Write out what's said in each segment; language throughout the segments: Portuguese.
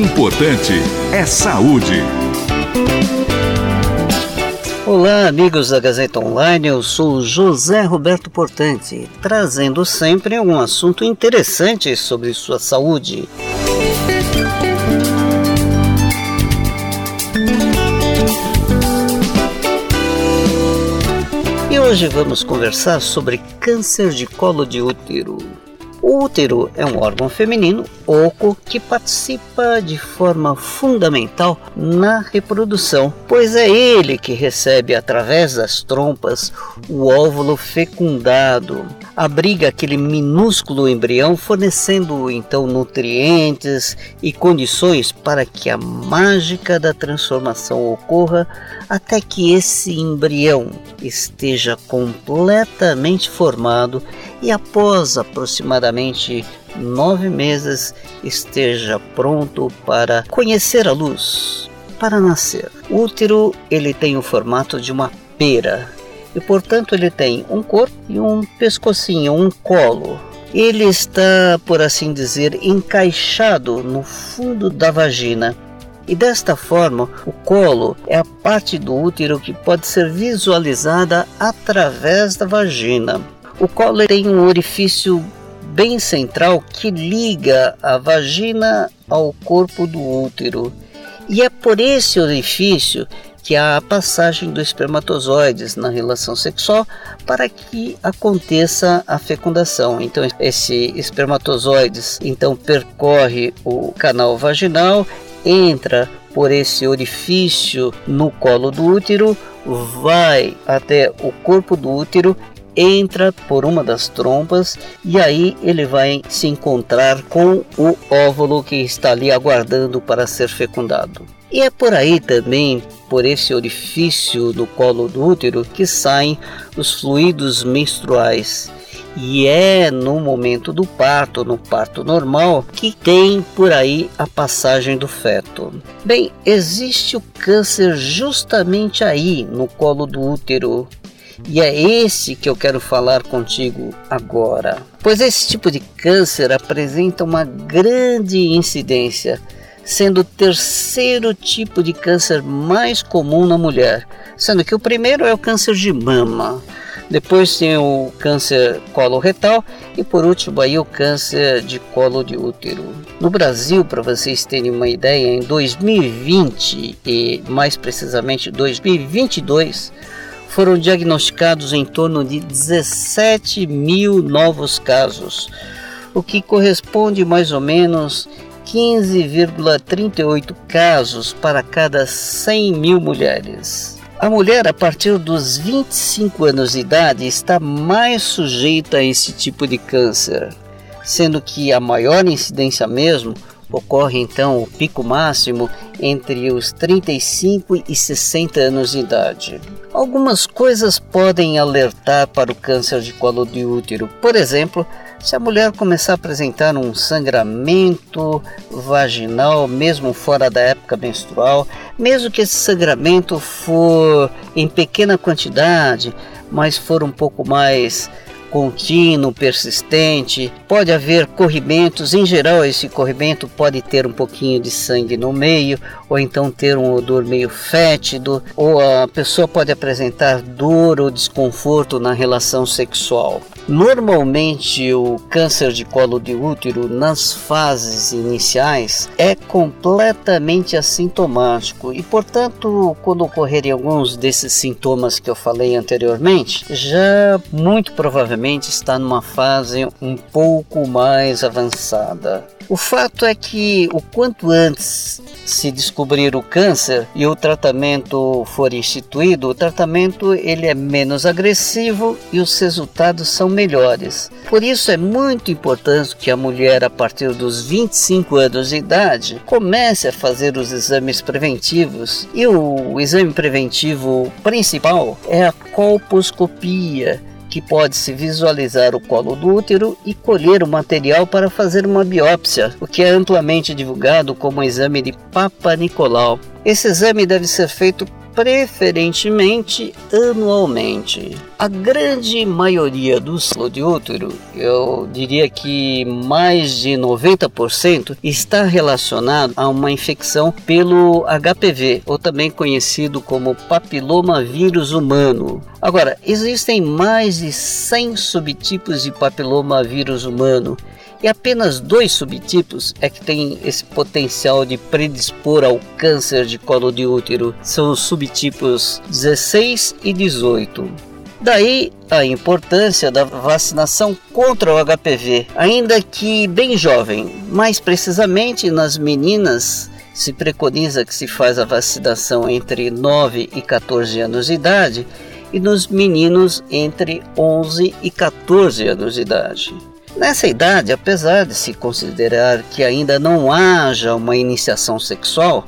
Importante é saúde. Olá, amigos da Gazeta Online, eu sou José Roberto Portante, trazendo sempre um assunto interessante sobre sua saúde. E hoje vamos conversar sobre câncer de colo de útero. O útero é um órgão feminino oco que participa de forma fundamental na reprodução, pois é ele que recebe através das trompas o óvulo fecundado. Abriga aquele minúsculo embrião, fornecendo então nutrientes e condições para que a mágica da transformação ocorra até que esse embrião esteja completamente formado e após aproximadamente nove meses esteja pronto para conhecer a luz, para nascer. O útero ele tem o formato de uma pera e portanto ele tem um corpo e um pescocinho, um colo. Ele está, por assim dizer, encaixado no fundo da vagina. E desta forma, o colo é a parte do útero que pode ser visualizada através da vagina. O colo tem um orifício bem central que liga a vagina ao corpo do útero. E é por esse orifício que há a passagem dos espermatozoides na relação sexual para que aconteça a fecundação. Então esse espermatozoides então percorre o canal vaginal, entra por esse orifício no colo do útero, vai até o corpo do útero entra por uma das trompas e aí ele vai se encontrar com o óvulo que está ali aguardando para ser fecundado. E é por aí também, por esse orifício no colo do útero, que saem os fluidos menstruais. E é no momento do parto, no parto normal, que tem por aí a passagem do feto. Bem, existe o câncer justamente aí no colo do útero, e é esse que eu quero falar contigo agora. Pois esse tipo de câncer apresenta uma grande incidência, sendo o terceiro tipo de câncer mais comum na mulher, sendo que o primeiro é o câncer de mama. Depois tem o câncer coloretal e por último aí o câncer de colo de útero. No Brasil, para vocês terem uma ideia, em 2020 e mais precisamente 2022, foram diagnosticados em torno de 17 mil novos casos, o que corresponde mais ou menos 15,38 casos para cada 100 mil mulheres. A mulher a partir dos 25 anos de idade está mais sujeita a esse tipo de câncer, sendo que a maior incidência mesmo Ocorre então o pico máximo entre os 35 e 60 anos de idade. Algumas coisas podem alertar para o câncer de colo de útero. Por exemplo, se a mulher começar a apresentar um sangramento vaginal, mesmo fora da época menstrual, mesmo que esse sangramento for em pequena quantidade, mas for um pouco mais contínuo, persistente, pode haver corrimentos, em geral esse corrimento pode ter um pouquinho de sangue no meio, ou então ter um odor meio fétido, ou a pessoa pode apresentar dor ou desconforto na relação sexual. Normalmente o câncer de colo de útero nas fases iniciais é completamente assintomático e, portanto, quando ocorrerem alguns desses sintomas que eu falei anteriormente, já muito provavelmente está numa fase um pouco mais avançada. O fato é que o quanto antes se descobrir o câncer e o tratamento for instituído, o tratamento ele é menos agressivo e os resultados são melhores. Por isso é muito importante que a mulher a partir dos 25 anos de idade comece a fazer os exames preventivos. E o exame preventivo principal é a colposcopia, que pode-se visualizar o colo do útero e colher o material para fazer uma biópsia, o que é amplamente divulgado como exame de Papa Nicolau. Esse exame deve ser feito preferentemente anualmente. A grande maioria dos de útero, eu diria que mais de 90%, está relacionado a uma infecção pelo HPV, ou também conhecido como papiloma vírus humano. Agora, existem mais de 100 subtipos de papiloma vírus humano e apenas dois subtipos é que têm esse potencial de predispor ao câncer de colo de útero. São os subtipos 16 e 18. Daí a importância da vacinação contra o HPV, ainda que bem jovem, mais precisamente nas meninas se preconiza que se faz a vacinação entre 9 e 14 anos de idade e nos meninos entre 11 e 14 anos de idade. Nessa idade, apesar de se considerar que ainda não haja uma iniciação sexual,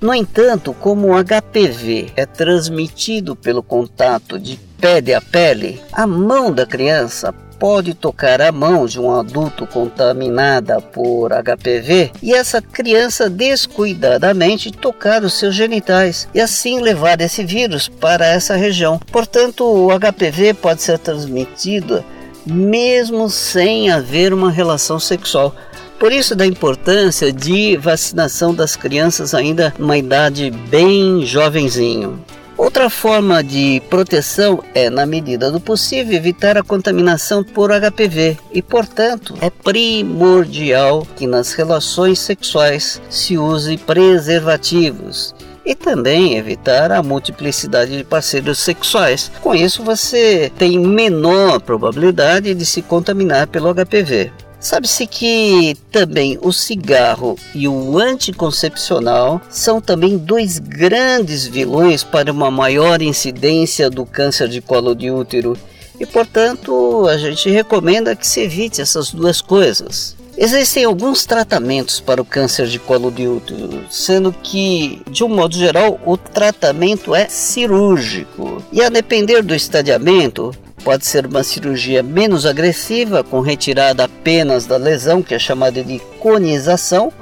no entanto, como o HPV é transmitido pelo contato de pele a pele, a mão da criança pode tocar a mão de um adulto contaminada por HPV e essa criança descuidadamente tocar os seus genitais e assim levar esse vírus para essa região. Portanto, o HPV pode ser transmitido mesmo sem haver uma relação sexual. Por isso da importância de vacinação das crianças ainda numa idade bem jovenzinho. Outra forma de proteção é, na medida do possível, evitar a contaminação por HPV e, portanto, é primordial que nas relações sexuais se use preservativos e também evitar a multiplicidade de parceiros sexuais. Com isso, você tem menor probabilidade de se contaminar pelo HPV. Sabe-se que também o cigarro e o anticoncepcional são também dois grandes vilões para uma maior incidência do câncer de colo de útero e, portanto, a gente recomenda que se evite essas duas coisas. Existem alguns tratamentos para o câncer de colo de útero, sendo que, de um modo geral, o tratamento é cirúrgico. E a depender do estadiamento, pode ser uma cirurgia menos agressiva, com retirada apenas da lesão, que é chamada de conização,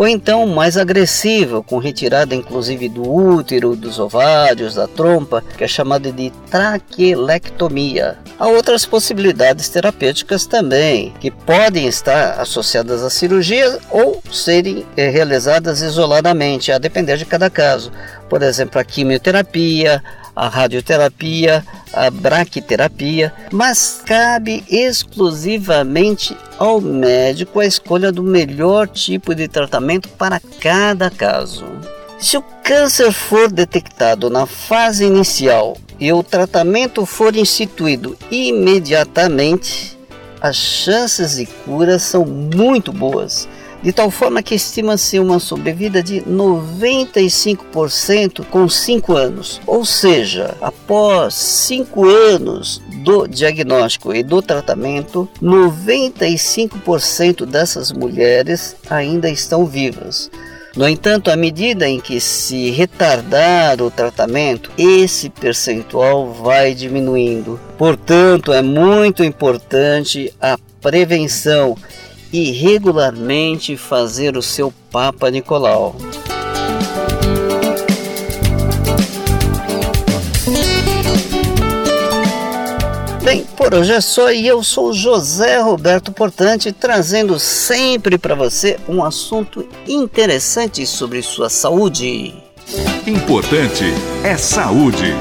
ou então mais agressiva, com retirada inclusive do útero, dos ovários, da trompa, que é chamada de traquelectomia. Há outras possibilidades terapêuticas também, que podem estar associadas à cirurgia ou serem eh, realizadas isoladamente, a depender de cada caso. Por exemplo, a quimioterapia, a radioterapia, a braquiterapia, mas cabe exclusivamente ao médico a escolha do melhor tipo de tratamento para cada caso. Se o câncer for detectado na fase inicial e o tratamento for instituído imediatamente, as chances de cura são muito boas de tal forma que estima-se uma sobrevida de 95% com 5 anos. Ou seja, após 5 anos do diagnóstico e do tratamento, 95% dessas mulheres ainda estão vivas. No entanto, à medida em que se retardar o tratamento, esse percentual vai diminuindo. Portanto, é muito importante a prevenção e regularmente fazer o seu Papa Nicolau. Bem, por hoje é só e eu sou José Roberto Portante, trazendo sempre para você um assunto interessante sobre sua saúde. Importante é saúde.